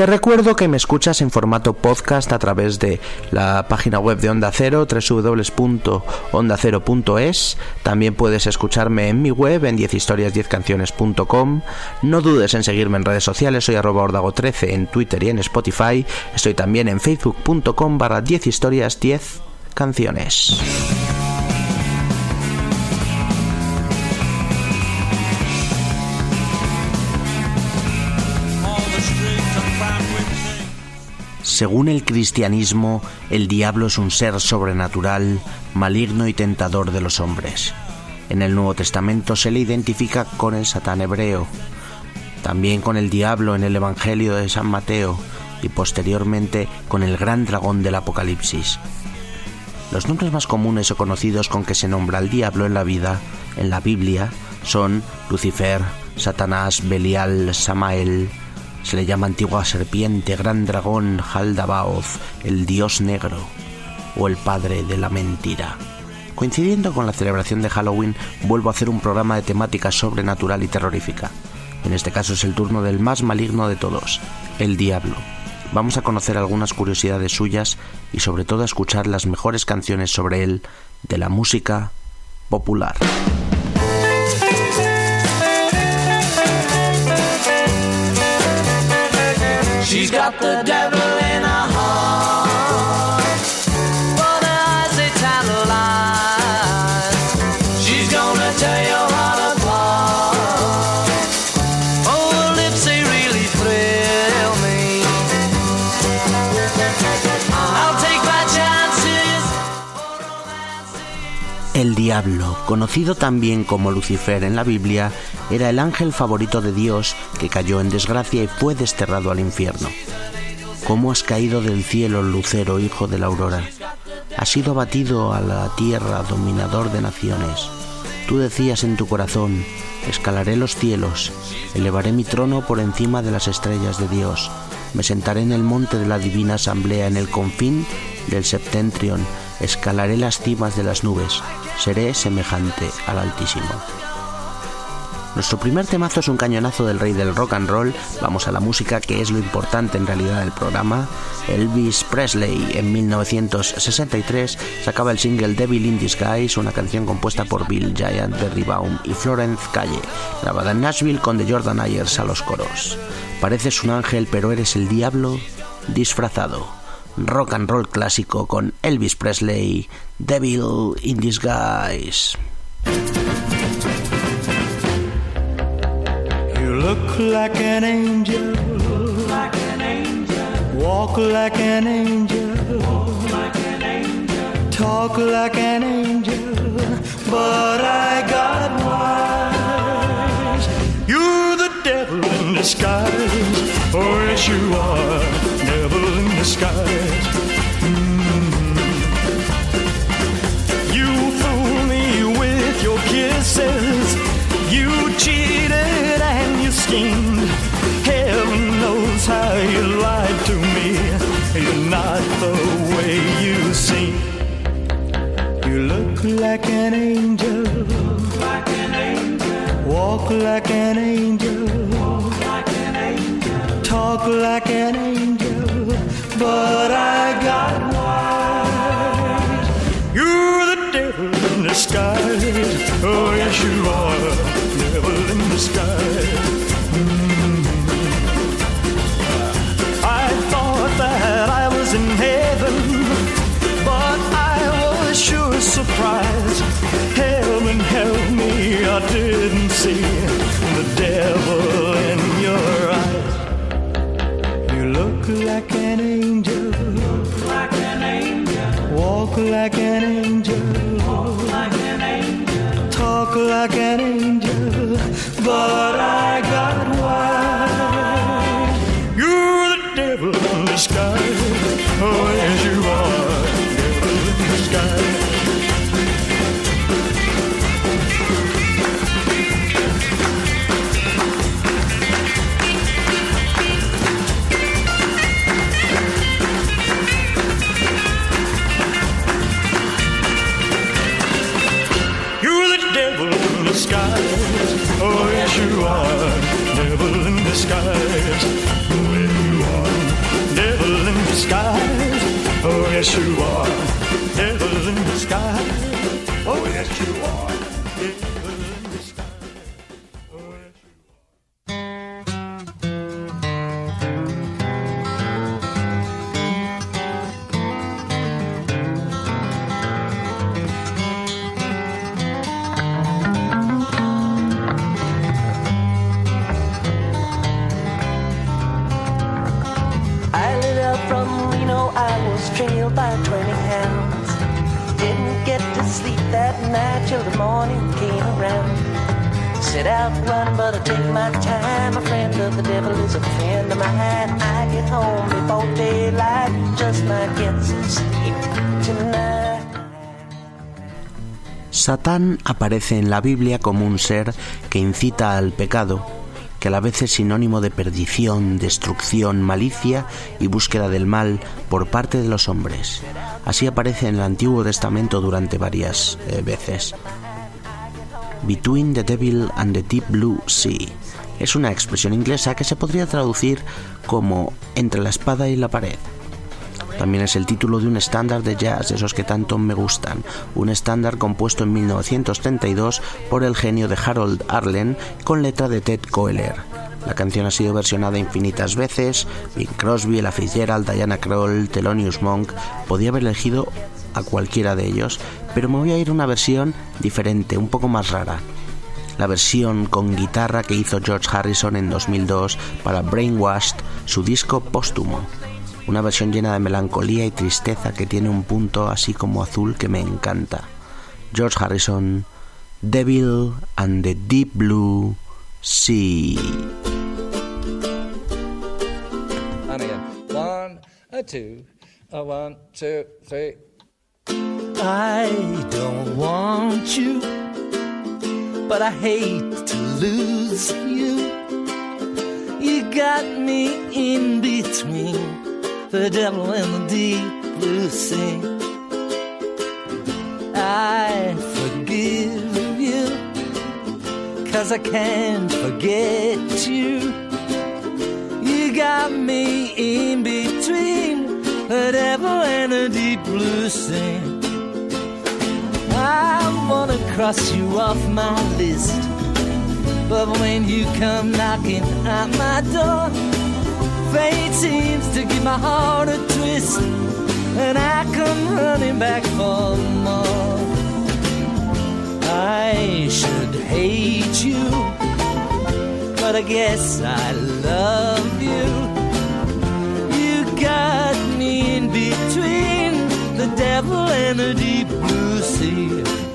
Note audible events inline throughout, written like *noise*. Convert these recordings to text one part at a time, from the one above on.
Te recuerdo que me escuchas en formato podcast a través de la página web de Onda Cero, www.ondacero.es. También puedes escucharme en mi web en 10historias10canciones.com. No dudes en seguirme en redes sociales, soy arroba ordago13 en Twitter y en Spotify. Estoy también en facebook.com barra 10 historias 10 canciones. Según el cristianismo, el diablo es un ser sobrenatural, maligno y tentador de los hombres. En el Nuevo Testamento se le identifica con el Satán hebreo, también con el diablo en el Evangelio de San Mateo y posteriormente con el gran dragón del Apocalipsis. Los nombres más comunes o conocidos con que se nombra al diablo en la vida, en la Biblia, son Lucifer, Satanás, Belial, Samael, se le llama antigua serpiente, gran dragón, Haldabaoth, el dios negro o el padre de la mentira. Coincidiendo con la celebración de Halloween, vuelvo a hacer un programa de temática sobrenatural y terrorífica. En este caso es el turno del más maligno de todos, el diablo. Vamos a conocer algunas curiosidades suyas y sobre todo a escuchar las mejores canciones sobre él de la música popular. She's got the devil diablo, conocido también como Lucifer en la Biblia, era el ángel favorito de Dios que cayó en desgracia y fue desterrado al infierno. ¿Cómo has caído del cielo, lucero, hijo de la aurora? Has sido abatido a la tierra, dominador de naciones. Tú decías en tu corazón, escalaré los cielos, elevaré mi trono por encima de las estrellas de Dios, me sentaré en el monte de la divina asamblea, en el confín del septentrion, escalaré las cimas de las nubes, seré semejante al Altísimo. Nuestro primer temazo es un cañonazo del rey del rock and roll. Vamos a la música, que es lo importante en realidad del programa. Elvis Presley en 1963 sacaba el single Devil in Disguise, una canción compuesta por Bill Giant, Berry Baum y Florence Calle, grabada en Nashville con The Jordan Ayers a los coros. Pareces un ángel, pero eres el diablo disfrazado. Rock and roll clásico con Elvis Presley, Devil in Disguise. You look like an angel. Like an angel. Walk like an angel. Walk like an angel. Talk like an angel. But I got wise. You're the devil in disguise. Oh, yes, you are. Devil in disguise. Mm. You fool me with your kisses. You cheated and you schemed. Heaven knows how you lied to me. You're not the way you seem. You look like an angel. Like an angel. Walk like an angel. Walk like an angel. But I got wise. You're the devil in disguise. Oh, yes, you are devil in disguise. Like an angel, like an angel. Walk like an angel, Walk like an angel. Talk like an angel but I got wise. You're the devil in disguise. Oh, disguise. Oh, yes, you are. Devil in disguise. Oh, yes, you are. Devil in disguise. Oh, yes, you are. Devil in disguise. Oh, yes, you are. Satán aparece en la Biblia como un ser que incita al pecado, que a la vez es sinónimo de perdición, destrucción, malicia y búsqueda del mal por parte de los hombres. Así aparece en el Antiguo Testamento durante varias eh, veces. Between the Devil and the Deep Blue Sea es una expresión inglesa que se podría traducir como entre la espada y la pared. También es el título de un estándar de jazz, esos que tanto me gustan, un estándar compuesto en 1932 por el genio de Harold Arlen con letra de Ted Koehler. La canción ha sido versionada infinitas veces, Bing Crosby, Ella Fitzgerald, Diana Kroll, Thelonious Monk, podía haber elegido a cualquiera de ellos, pero me voy a ir a una versión diferente, un poco más rara. La versión con guitarra que hizo George Harrison en 2002 para Brainwashed, su disco póstumo una versión llena de melancolía y tristeza que tiene un punto así como azul que me encanta. George Harrison, Devil and the Deep Blue Sea. And again. One, a two, a one, two, three. I don't want you, but I hate to lose you. You got me in between the devil and the deep blue sea. I forgive you, cause I can't forget you. You got me in between the devil and the deep blue sea. I wanna cross you off my list. But when you come knocking at my door, fate seems to give my heart a twist. And I come running back for more. I should hate you, but I guess I love you. You got me in between the devil and the deep blue sea.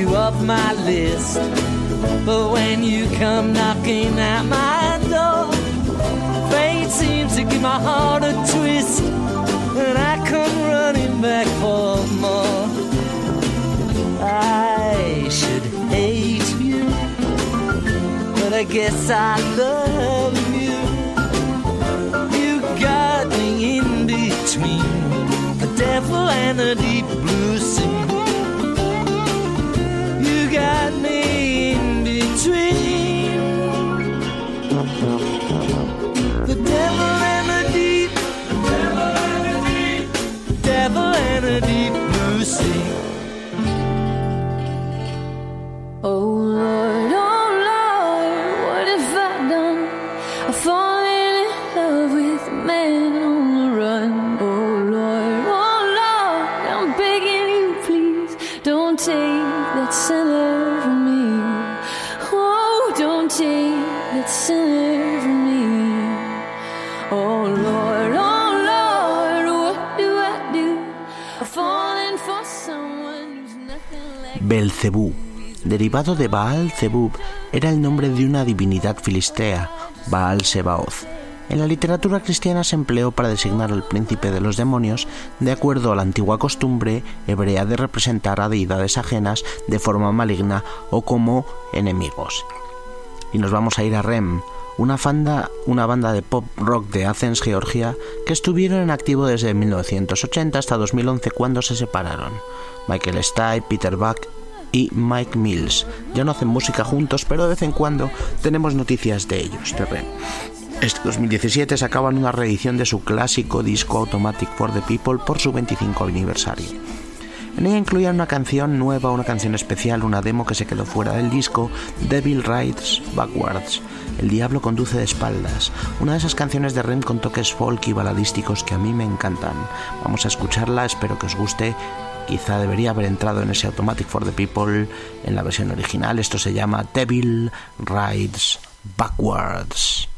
You off my list. But when you come knocking at my door, fate seems to give my heart a twist. And I come running back for more. I should hate you, but I guess I love you. You got me in between the devil and the deep blue Kennedy Belcebú derivado de Baal Zebub, era el nombre de una divinidad filistea, Baal Sebaoth. En la literatura cristiana se empleó para designar al príncipe de los demonios de acuerdo a la antigua costumbre hebrea de representar a deidades ajenas de forma maligna o como enemigos. Y nos vamos a ir a Rem, una banda, una banda de pop rock de Athens, Georgia, que estuvieron en activo desde 1980 hasta 2011 cuando se separaron. Michael Stipe, Peter Buck y Mike Mills. Ya no hacen música juntos, pero de vez en cuando tenemos noticias de ellos. Este 2017 sacaban una reedición de su clásico disco Automatic for the People por su 25 aniversario. En ella incluían una canción nueva, una canción especial, una demo que se quedó fuera del disco, Devil Rides Backwards. El diablo conduce de espaldas, una de esas canciones de Rem con toques folk y baladísticos que a mí me encantan. Vamos a escucharla, espero que os guste. Quizá debería haber entrado en ese Automatic for the People en la versión original. Esto se llama Devil Rides Backwards.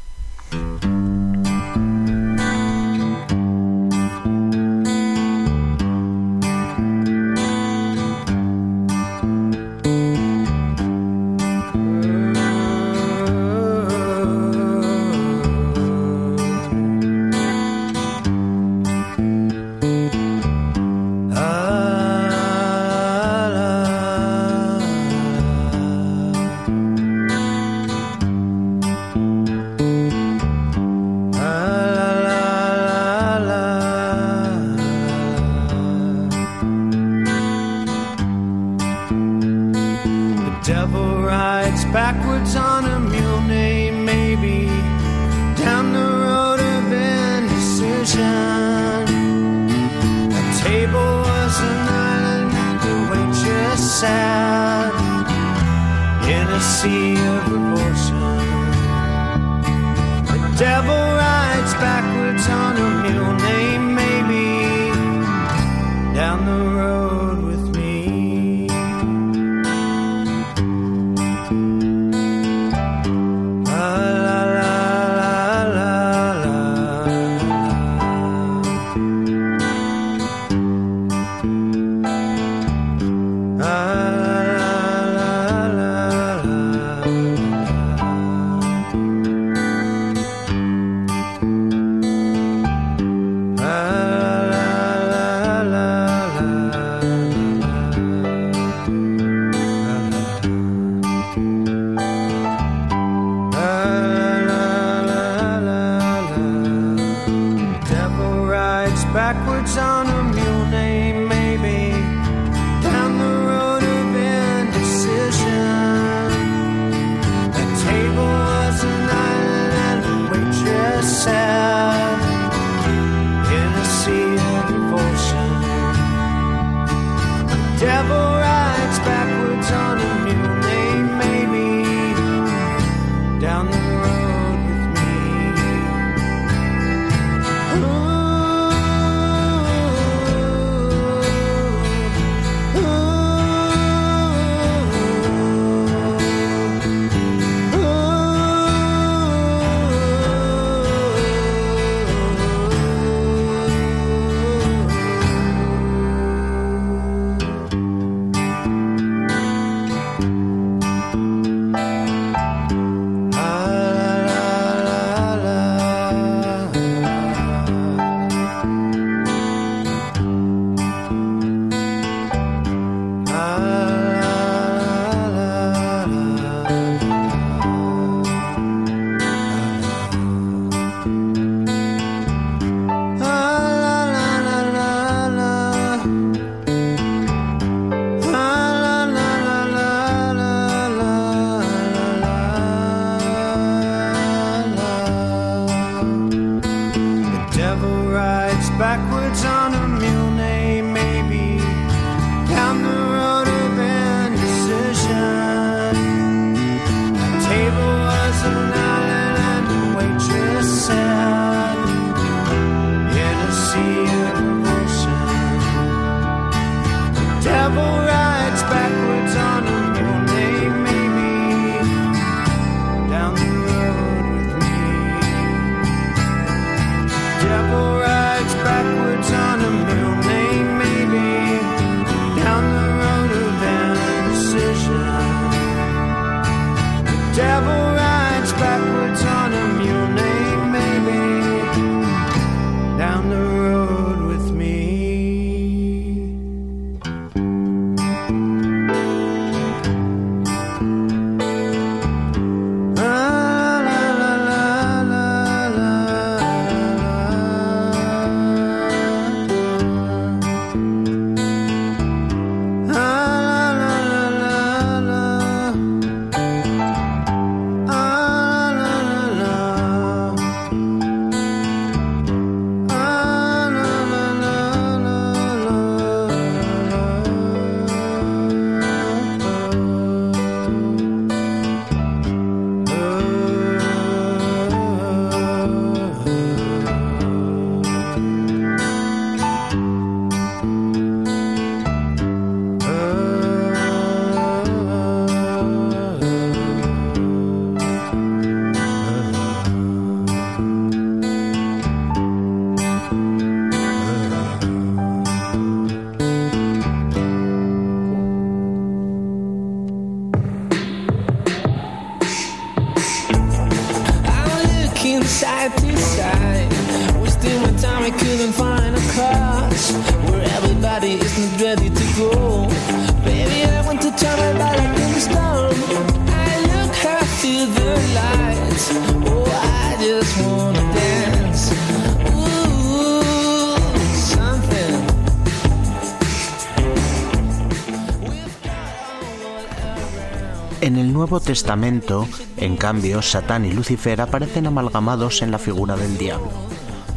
Nuevo Testamento, en cambio, Satán y Lucifer aparecen amalgamados en la figura del diablo.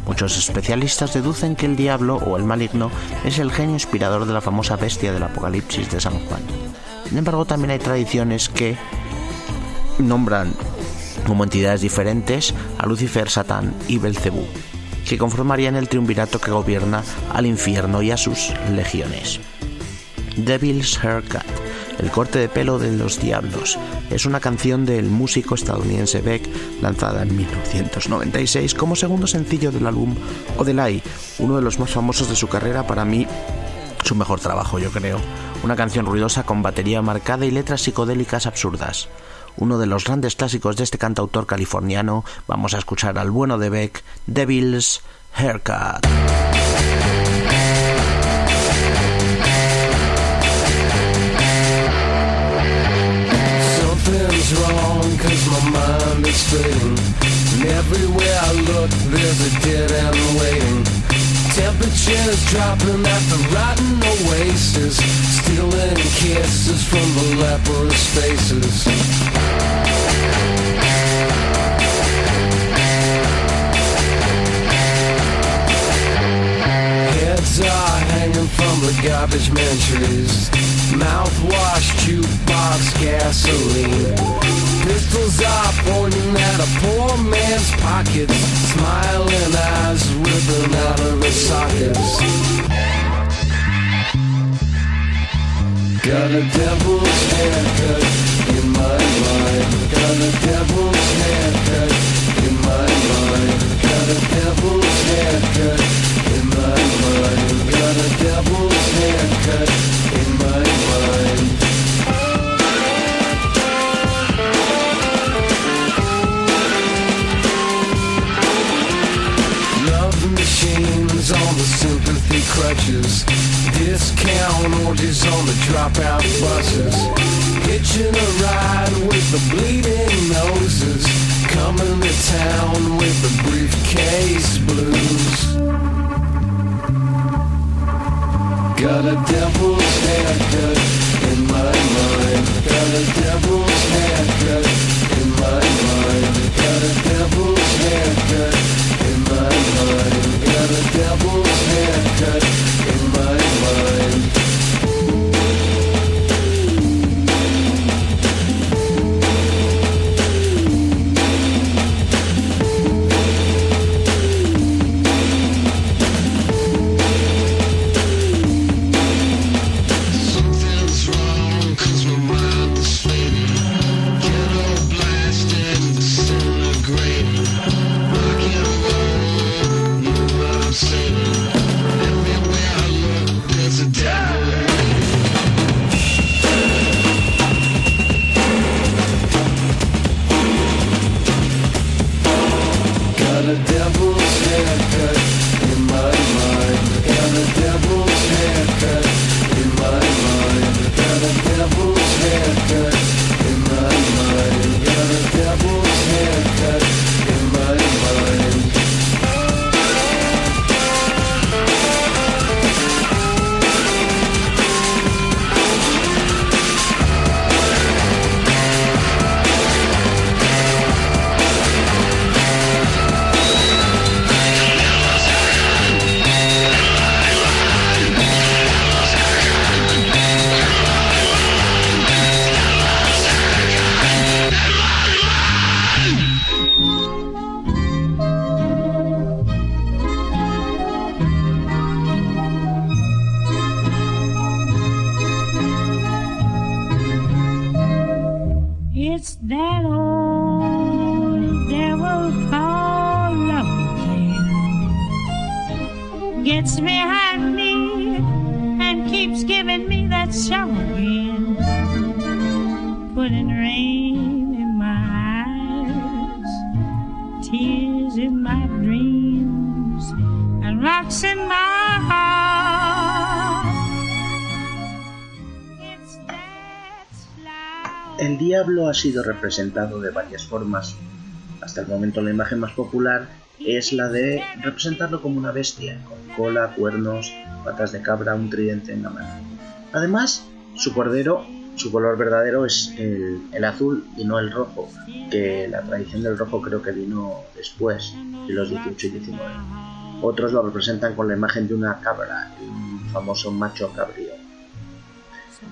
Muchos especialistas deducen que el diablo o el maligno es el genio inspirador de la famosa bestia del Apocalipsis de San Juan. Sin embargo, también hay tradiciones que nombran como entidades diferentes a Lucifer, Satán y Belcebú, que conformarían el triunvirato que gobierna al infierno y a sus legiones. Devil's Haircut, el corte de pelo de los diablos, es una canción del músico estadounidense Beck lanzada en 1996 como segundo sencillo del álbum Odelay, uno de los más famosos de su carrera, para mí su mejor trabajo yo creo. Una canción ruidosa con batería marcada y letras psicodélicas absurdas. Uno de los grandes clásicos de este cantautor californiano, vamos a escuchar al bueno de Beck, Devil's Haircut. Something's wrong cause my mind is fading And everywhere I look there's a dead end waiting. Temperatures dropping at the rotten oasis. Stealing kisses from the leprous faces. Heads are hanging from the garbage man trees Mouthwash, jukebox, gasoline. Pistols are pointing at a poor man's pockets Smiling eyes ripping out of the sockets. Got a devil's haircut in my mind. Got a devil's haircut in my mind. Got a devil's haircut in my mind. Got a devil's haircut machines on the sympathy crutches. Discount orgies on the dropout buses. Hitching a ride with the bleeding noses. Coming to town with the briefcase blues. Got a devil's haircut in my mind. Got a devil's haircut in my mind. Got a devil's haircut a devil's haircut in my mind. El diablo ha sido representado de varias formas. Hasta el momento la imagen más popular es la de representarlo como una bestia, con cola, cuernos, patas de cabra, un tridente en la mano. Además, su cordero Su color verdadero es el, el azul y no el rojo, que la tradición del rojo creo que vino después, de los 18 y 19. Otros lo representan con la imagen de una cabra, un famoso macho cabrío.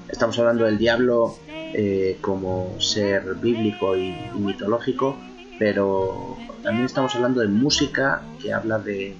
Estamos hablando del diablo eh, como ser bíblico y, y mitológico, pero también estamos hablando de música que habla de,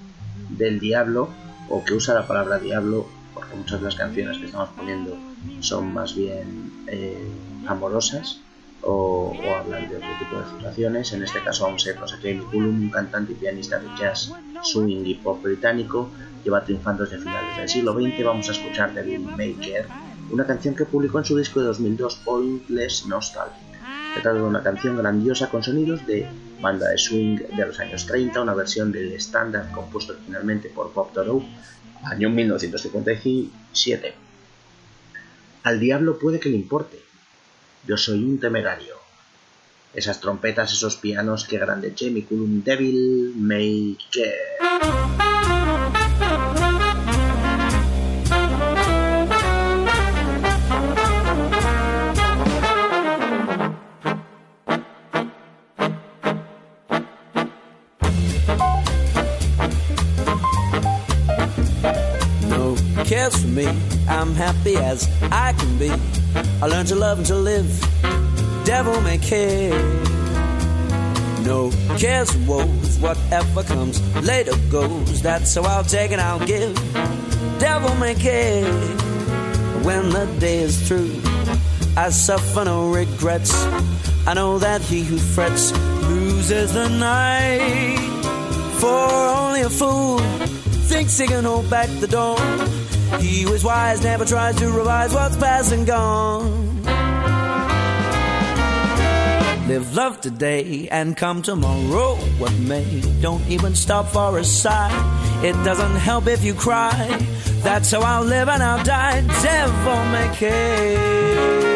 del diablo o que usa la palabra diablo, porque muchas de las canciones que estamos poniendo son más bien eh, amorosas o, o hablan de otro tipo de situaciones. En este caso vamos a irnos a Jamie Cullum, un cantante y pianista de jazz, swing y pop británico, lleva triunfando desde finales del siglo XX. Vamos a escuchar Bill Maker, una canción que publicó en su disco de 2002, Pointless Nostalgic. Se trata de una canción grandiosa con sonidos de banda de swing de los años 30, una versión del estándar compuesto originalmente por Bob Dorough, año 1957. Al diablo puede que le importe. Yo soy un temerario. Esas trompetas, esos pianos, qué grande Devil Maker. No me. I'm happy as I can be. I learned to love and to live. Devil may care. No cares woes. Whatever comes later goes. That's how I'll take and I'll give. Devil may care. When the day is through, I suffer no regrets. I know that he who frets loses the night. For only a fool thinks he can hold back the dawn. He was wise never tries to revise what's past and gone. Live love today and come tomorrow. What may, don't even stop for a sigh. It doesn't help if you cry. That's how I'll live and I'll die. Devil may care.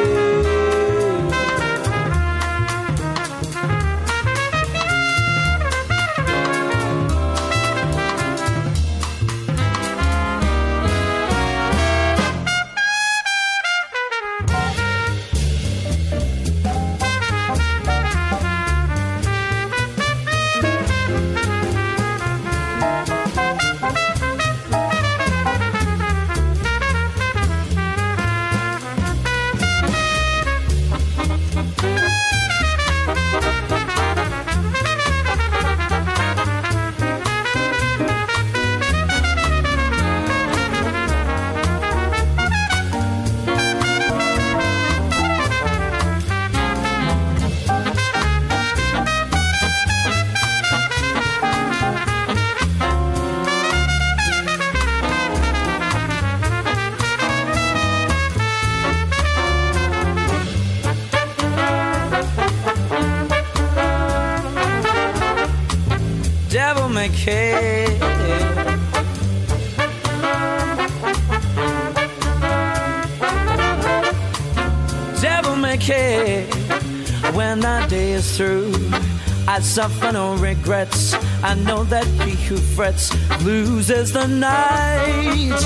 Suffer no regrets. I know that he who frets loses the night.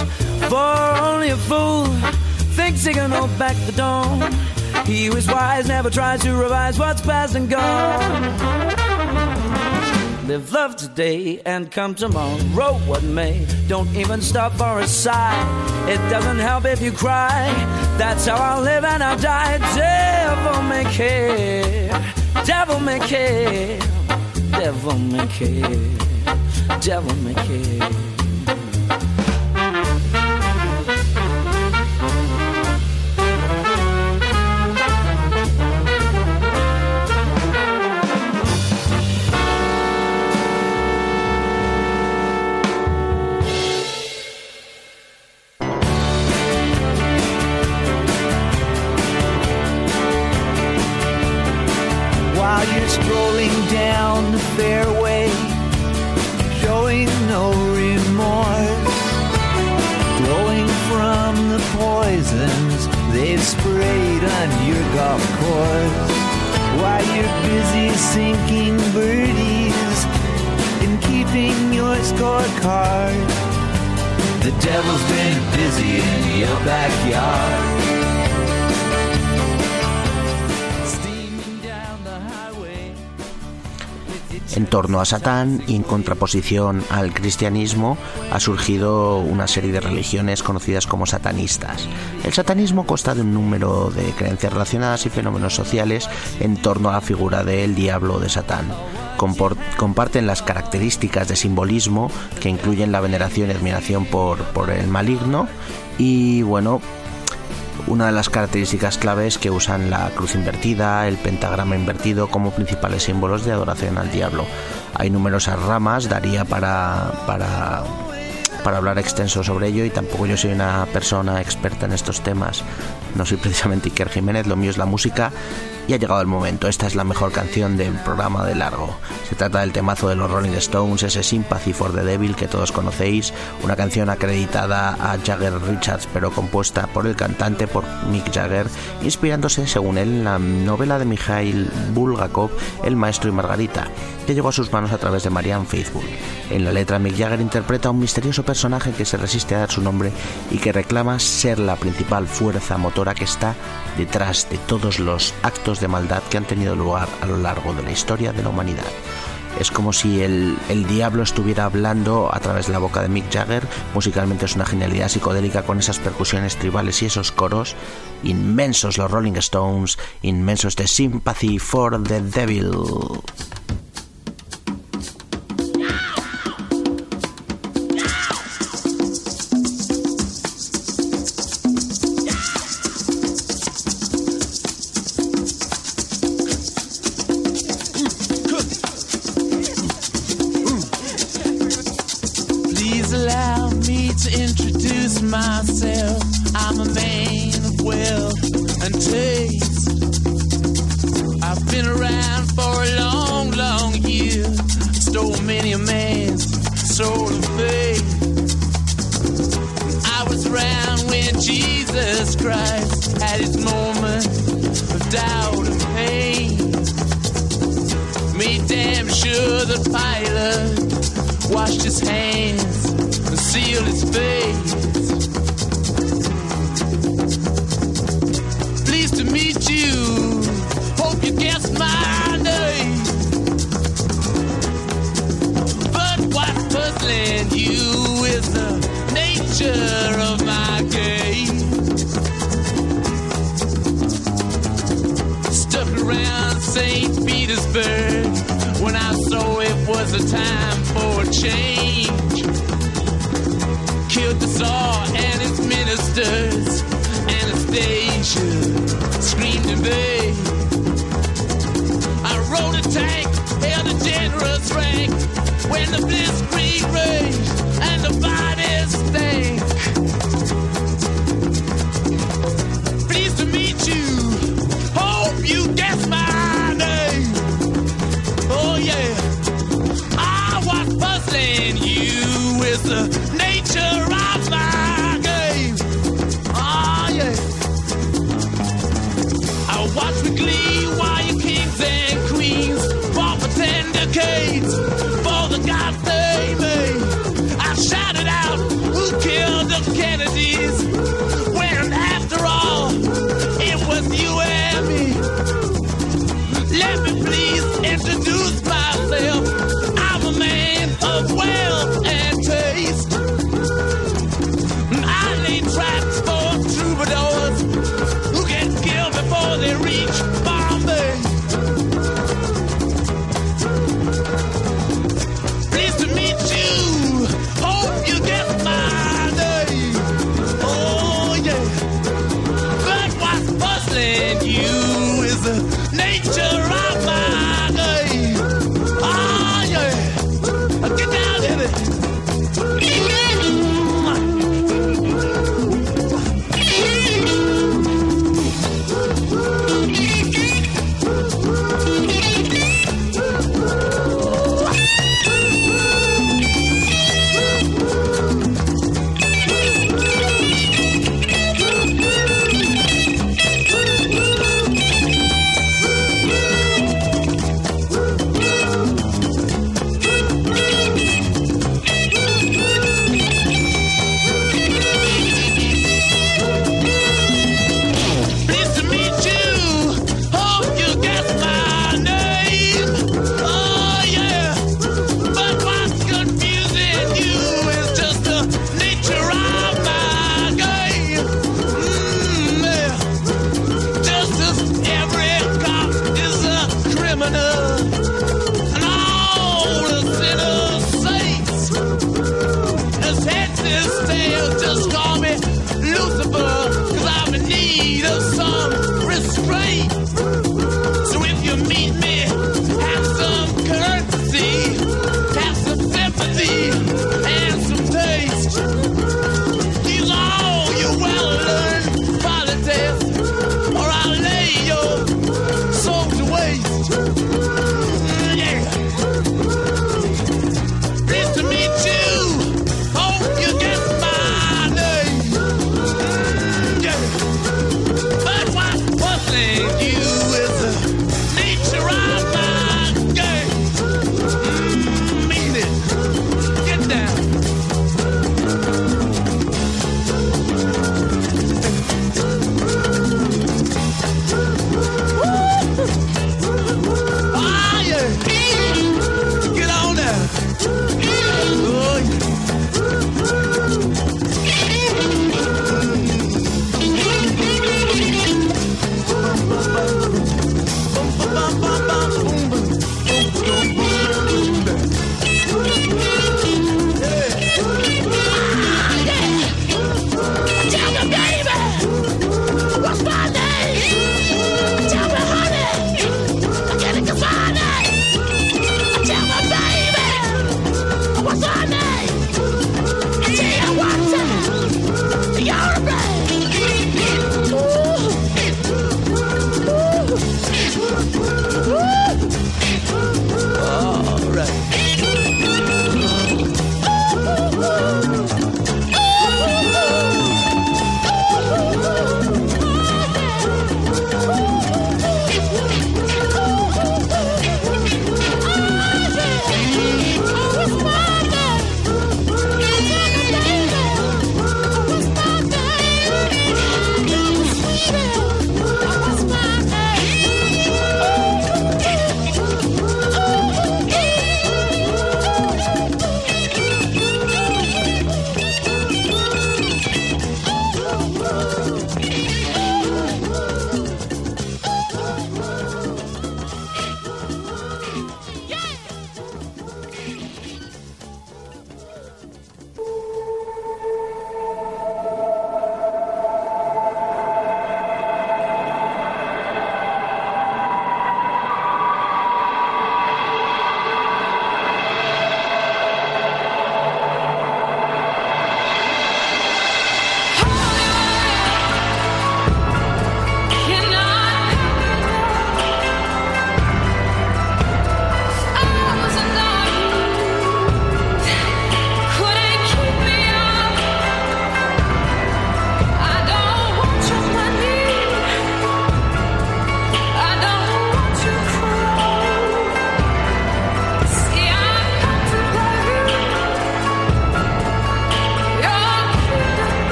For only a fool thinks he can hold back the dawn. He who is wise never tries to revise what's past and gone. Live love today and come tomorrow, what may. Don't even stop for a sigh. It doesn't help if you cry. That's how I'll live and I'll die. Devil may care. Devil may care. Devil may care. Devil may care. Sinking birdies and keeping your scorecard, the devil's been busy in your backyard. En torno a Satán y en contraposición al cristianismo ha surgido una serie de religiones conocidas como satanistas. El satanismo consta de un número de creencias relacionadas y fenómenos sociales en torno a la figura del diablo de Satán. Comparten las características de simbolismo que incluyen la veneración y admiración por, por el maligno y bueno, una de las características claves que usan la cruz invertida, el pentagrama invertido como principales símbolos de adoración al diablo. Hay numerosas ramas, daría para, para, para hablar extenso sobre ello y tampoco yo soy una persona experta en estos temas. No soy precisamente Iker Jiménez, lo mío es la música y ha llegado el momento. Esta es la mejor canción del programa de largo. Se trata del temazo de los Rolling Stones, ese Sympathy for the Devil que todos conocéis, una canción acreditada a Jagger Richards, pero compuesta por el cantante, por Mick Jagger, inspirándose, según él, en la novela de Mikhail Bulgakov, El Maestro y Margarita, que llegó a sus manos a través de Marianne Faithfull. En la letra, Mick Jagger interpreta a un misterioso personaje que se resiste a dar su nombre y que reclama ser la principal fuerza motora que está detrás de todos los actos de maldad que han tenido lugar a lo largo de la historia de la humanidad. Es como si el, el, diablo estuviera hablando a través de la boca de Mick Jagger. Musicalmente es una genialidad psicodélica con esas percusiones tribales y esos coros inmensos, los Rolling Stones, inmensos de Sympathy for the Devil. Nature of my game. Stuck around St. Petersburg when I saw it was a time for a change. Killed the Tsar and his ministers. Anastasia screamed in vain. I rode a tank, held a generous rank when the blitzkrieg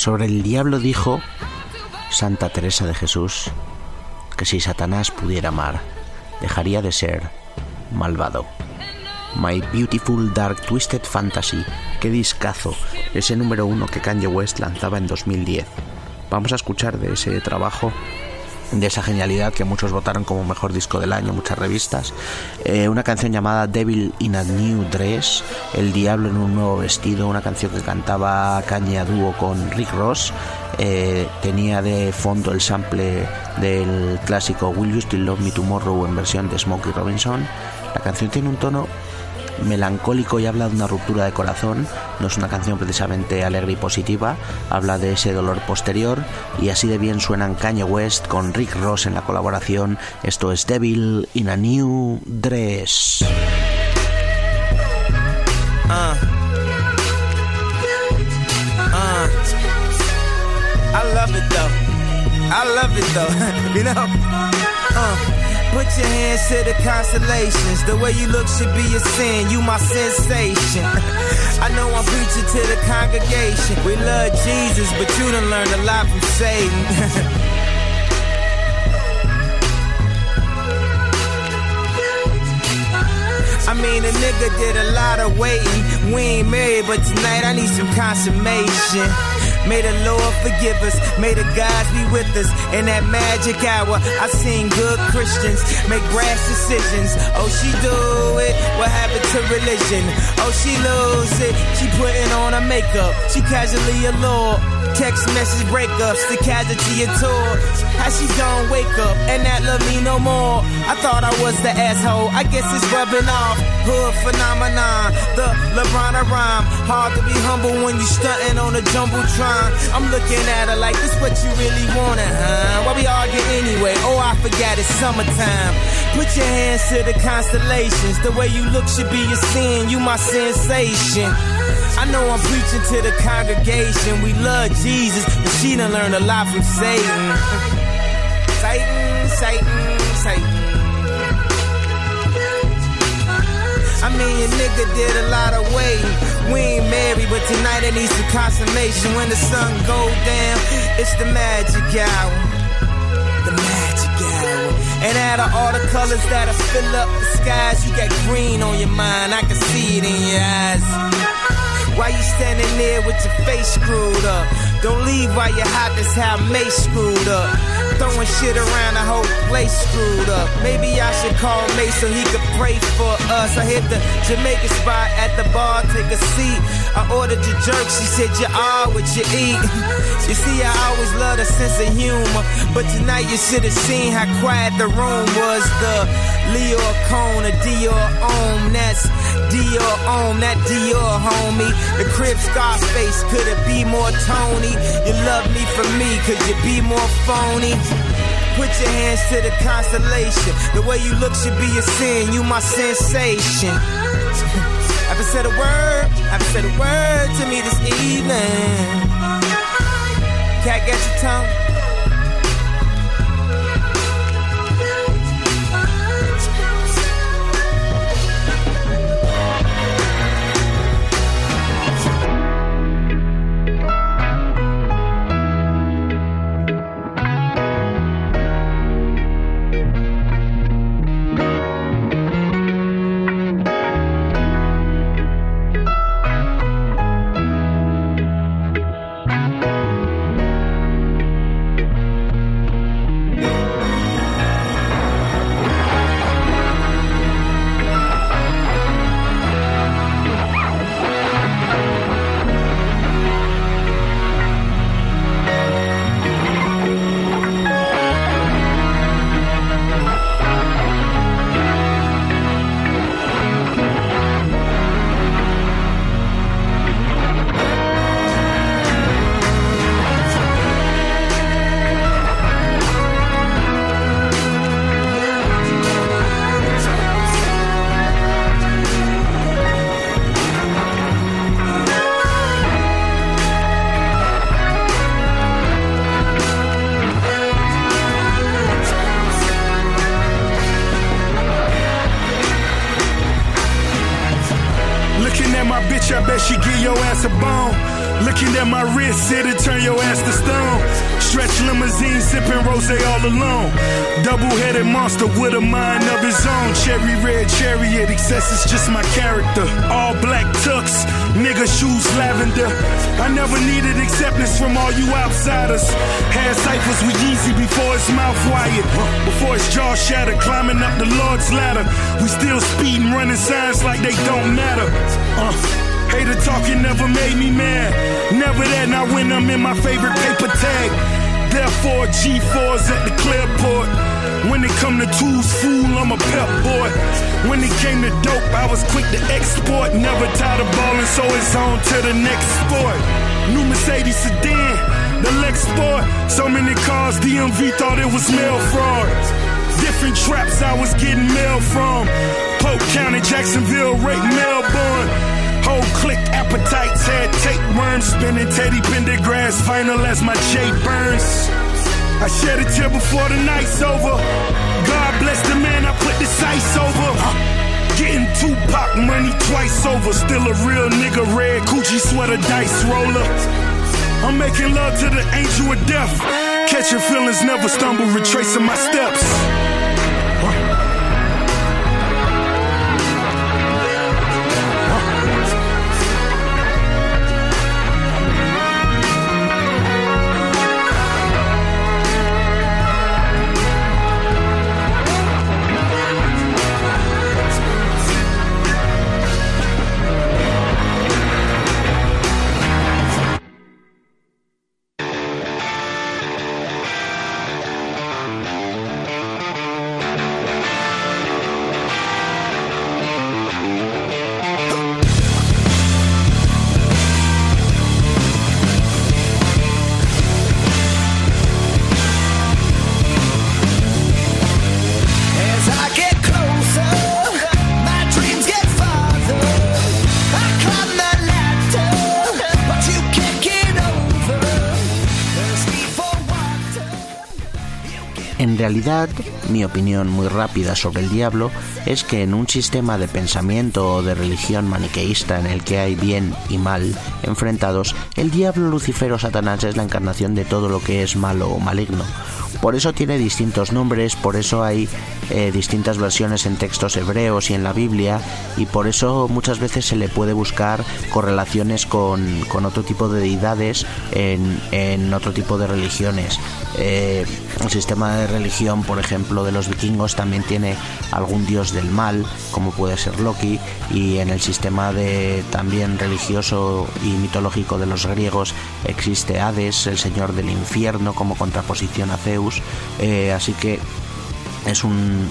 Sobre el diablo dijo Santa Teresa de Jesús que si Satanás pudiera amar, dejaría de ser malvado. My Beautiful Dark Twisted Fantasy, qué discazo, ese número uno que Kanye West lanzaba en 2010. Vamos a escuchar de ese trabajo de esa genialidad que muchos votaron como mejor disco del año, muchas revistas. Eh, una canción llamada Devil in a New Dress, El Diablo en un nuevo vestido, una canción que cantaba Kanye a dúo con Rick Ross. Eh, tenía de fondo el sample del clásico Will You Still Love Me Tomorrow en versión de Smokey Robinson. La canción tiene un tono melancólico y habla de una ruptura de corazón. No es una canción precisamente alegre y positiva, habla de ese dolor posterior y así de bien suenan Kanye West con Rick Ross en la colaboración. Esto es Devil in a New Dress. Put your hands to the constellations. The way you look should be a sin. You my sensation. *laughs* I know I'm preaching to the congregation. We love Jesus, but you done learned a lot from Satan. *laughs* I mean, a nigga did a lot of waiting. We ain't married, but tonight I need some consummation. May the Lord forgive us. May the gods be with us. In that magic hour, I seen good Christians make rash decisions. Oh, she do it. What happened to religion? Oh, she lose it. She putting on her makeup. She casually allured. Text message breakups, the casualty of tour. How she gon' wake up and not love me no more? I thought I was the asshole. I guess it's rubbing off. Hood phenomenon, the LeBron rhyme. Hard to be humble when you stunting on a jumbotron. I'm looking at her like this what you really wanted, huh? Why we argue anyway? Oh, I forgot it's summertime. Put your hands to the constellations. The way you look should be a sin. You my sensation. I know I'm preaching to the congregation. We love Jesus, but she done learned a lot from Satan. Satan, Satan, Satan. I mean, your nigga did a lot of waiting. We ain't married, but tonight I need some consummation. When the sun go down, it's the magic hour. The magic hour. And out of all the colors that'll fill up the skies, you got green on your mind. I can see it in your eyes. Why you standing there with your face screwed up? Don't leave while you're hot, that's how May screwed up. Throwing shit around the whole place screwed up. Maybe I should call May so he could pray for us. I hit the Jamaican spot at the bar, take a seat. I ordered your jerk, she said you are what you eat. *laughs* You see, I always love a sense of humor, but tonight you should have seen how quiet the room was. The Leo Cone, a Dior Om, that's Dior Om, that Dior homie. The crib Scarface, could it be more Tony? You love me for me, could you be more phony? Put your hands to the constellation. The way you look should be a sin. You my sensation. Haven't said a word. Haven't said a word to me this evening. Can't get your tongue. Talking never made me mad. Never that, not when I'm in my favorite paper tag. Therefore, G4s at the clearport. When it come to tools, fool, I'm a pep boy. When it came to dope, I was quick to export. Never tired of balling, so it's on to the next sport. New Mercedes sedan, the Lex Sport. So many cars, DMV thought it was mail fraud. Different traps I was getting mail from. Polk County, Jacksonville, right Melbourne. Whole click appetites had tapeworms spinning Teddy Pendergrass final as my J burns. I shed a tear before the night's over. God bless the man I put the sights over. Getting Tupac money twice over. Still a real nigga, red coochie sweater dice roller. I'm making love to the angel of death. Catching feelings, never stumble, retracing my steps. Realidad, mi opinión muy rápida sobre el diablo es que en un sistema de pensamiento o de religión maniqueísta en el que hay bien y mal enfrentados, el diablo, Lucifer o Satanás es la encarnación de todo lo que es malo o maligno. Por eso tiene distintos nombres, por eso hay eh, distintas versiones en textos hebreos y en la Biblia, y por eso muchas veces se le puede buscar correlaciones con, otro tipo de deidades en otro tipo de religiones. Eh, el sistema de religión, por ejemplo, de los vikingos también tiene algún dios del mal, como puede ser Loki, y en el sistema de también religioso y mitológico de los griegos existe Hades, el señor del infierno, como contraposición a Zeus. Eh, así que es un,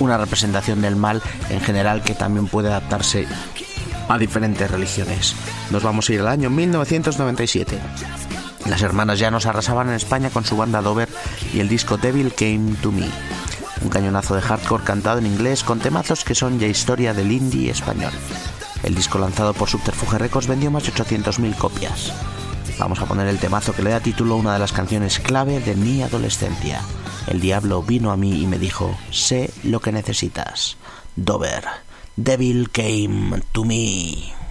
una representación del mal en general que también puede adaptarse a diferentes religiones. Nos vamos a ir al año 1997. Las hermanas ya nos arrasaban en España con su banda Dover y el disco Devil Came to Me. Un cañonazo de hardcore cantado en inglés con temazos que son ya historia del indie español. El disco lanzado por Subterfuge Records vendió más de 800.000 copias. Vamos a poner el temazo que le da título a una de las canciones clave de mi adolescencia. El diablo vino a mí y me dijo, sé lo que necesitas. Dover, Devil Came to Me.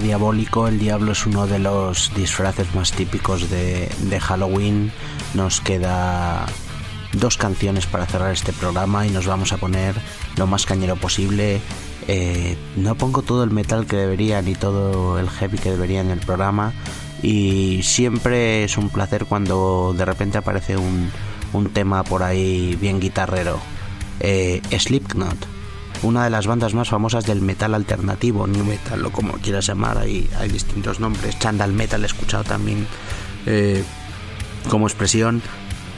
Diabólico, el diablo es uno de los disfraces más típicos de, Halloween. Nos queda dos canciones para cerrar este programa y nos vamos a poner lo más cañero posible. Eh, no pongo todo el metal que debería ni todo el heavy que debería en el programa y siempre es un placer cuando de repente aparece un, un tema por ahí bien guitarrero. Eh, Slipknot, una de las bandas más famosas del metal alternativo, new metal o como quieras llamar, hay, hay distintos nombres. Chandal metal he escuchado también eh, como expresión.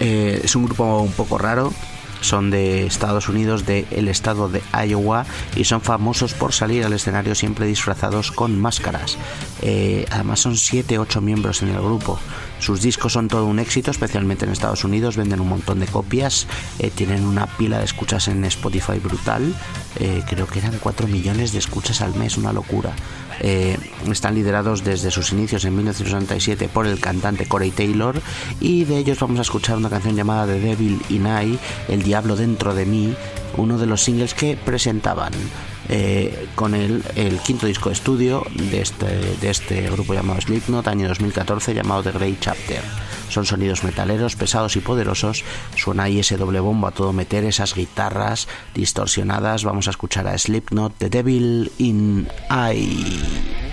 Eh, es un grupo un poco raro, son de Estados Unidos, del estado de Iowa, y son famosos por salir al escenario siempre disfrazados con máscaras. Eh, además son 7-8 miembros en el grupo. Sus discos son todo un éxito, especialmente en Estados Unidos, venden un montón de copias, eh, tienen una pila de escuchas en Spotify brutal, eh, creo que eran 4 millones de escuchas al mes, una locura. Eh, están liderados desde sus inicios en 1967 por el cantante Corey Taylor. Y de ellos vamos a escuchar una canción llamada The Devil in I, El Diablo dentro de mí, uno de los singles que presentaban eh, con el, el quinto disco de estudio de este, de este grupo llamado Slipknot, año 2014, llamado The Grey Chapter. Son sonidos metaleros, pesados y poderosos. Suena ahí ese doble bombo a todo meter, esas guitarras distorsionadas. Vamos a escuchar a Slipknot, The Devil in I.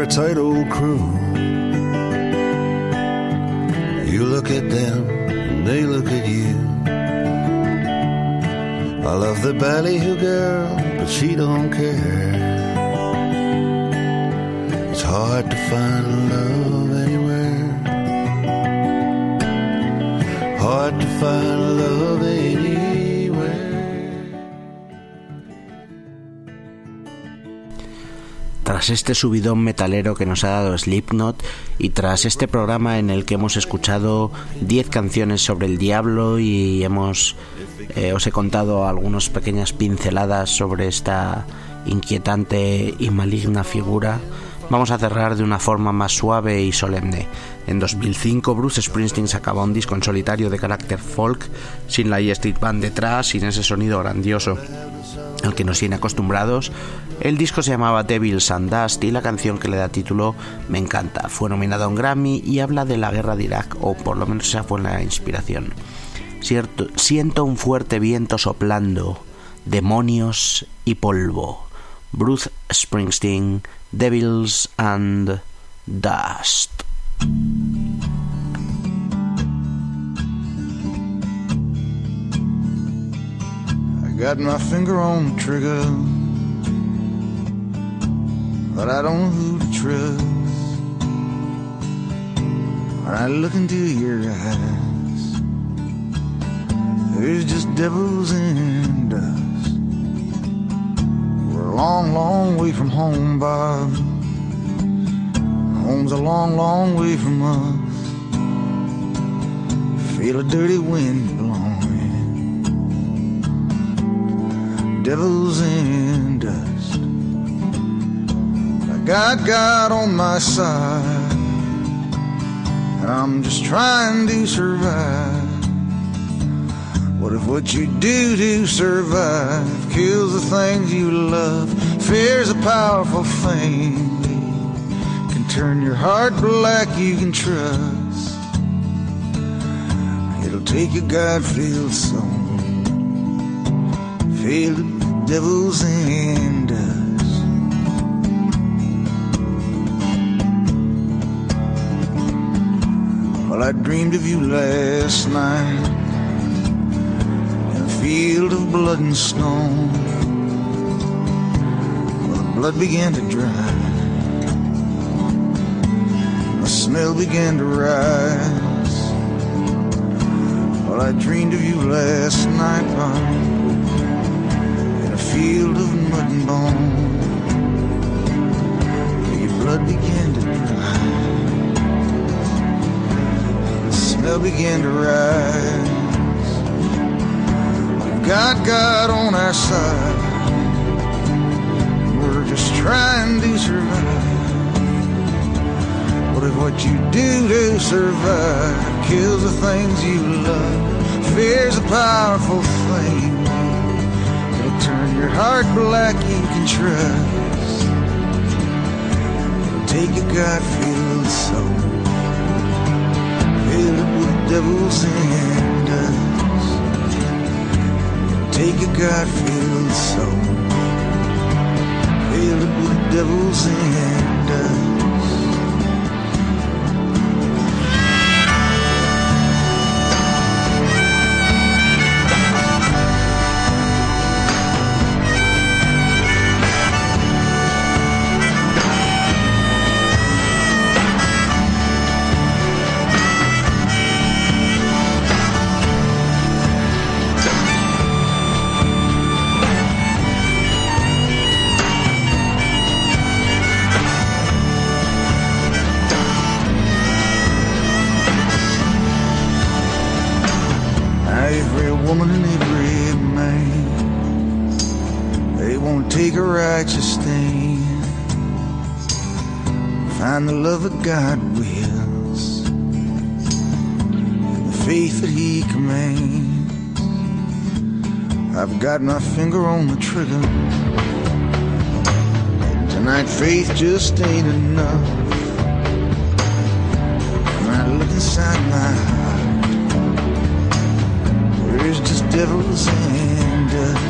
They're a tight old crew. You look at them, and they look at you. I love the ballyhoo girl, but she don't care. It's hard to find love anywhere. Hard to find love anywhere. Tras este subidón metalero que nos ha dado Slipknot y tras este programa en el que hemos escuchado 10 canciones sobre el diablo y hemos eh, os he contado algunas pequeñas pinceladas sobre esta inquietante y maligna figura, vamos a cerrar de una forma más suave y solemne. En 2005 Bruce Springsteen sacaba un disco en solitario de carácter folk, sin la E Street Band detrás, sin ese sonido grandioso al que nos tiene acostumbrados. El disco se llamaba Devils and Dust y la canción que le da título me encanta. Fue nominado a un Grammy y habla de la guerra de Irak, o por lo menos esa fue la inspiración. Cierto, siento un fuerte viento soplando, demonios y polvo. Bruce Springsteen, Devils and Dust. Got my finger on the trigger, but I don't know who to trust. When I look into your eyes, there's just devils in dust. We're a long, long way from home, Bob. Home's a long, long way from us. Feel a dirty wind blowing. Devils in dust. I got God on my side. And I'm just trying to survive. What if what you do to survive kills the things you love? Fear's a powerful thing. Can turn your heart black, you can trust. It'll take a God filled soul. Feel the devil's in dust. Well, I dreamed of you last night in a field of blood and stone. Well, the blood began to dry, the smell began to rise. Well, I dreamed of you last night, field of mud and bone. Your blood began to dry. The smell began to rise. We've got God on our side. We're just trying to survive. What if what you do to survive kills the things you love? Fear's a powerful thing. Your heart black, you can trust. Take a God-filled soul. Fill it with devils and dust. Take a God-filled soul. Fill it with devils and dust. God wills, the faith that He commands. I've got my finger on the trigger. Tonight, faith just ain't enough. When I look inside my heart, there's just devils and dust.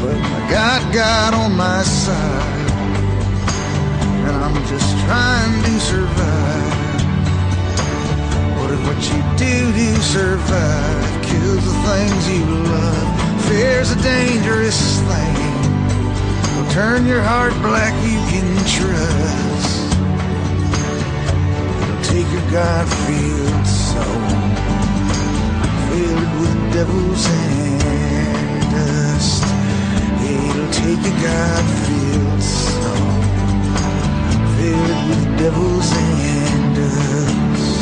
But I got God on my side. Just trying to survive. What if what you do to survive kills the things you love? Fear's a dangerous thing. Will turn your heart black, you can trust. Take your God-filled soul, fill it with devil's and dust. It'll take your God-filled with devil's and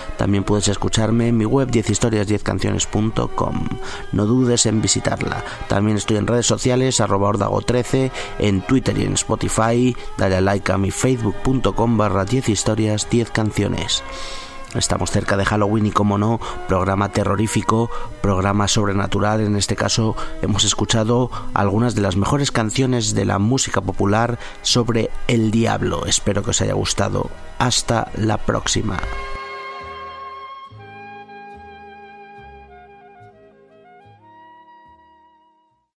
También puedes escucharme en mi web 10historias10canciones.com. No dudes en visitarla. También estoy en redes sociales, arroba ordago13, en Twitter y en Spotify. Dale a like a mi facebook.com barra 10 historias 10 canciones. Estamos cerca de Halloween y como no, programa terrorífico, programa sobrenatural. En este caso hemos escuchado algunas de las mejores canciones de la música popular sobre el diablo. Espero que os haya gustado. Hasta la próxima.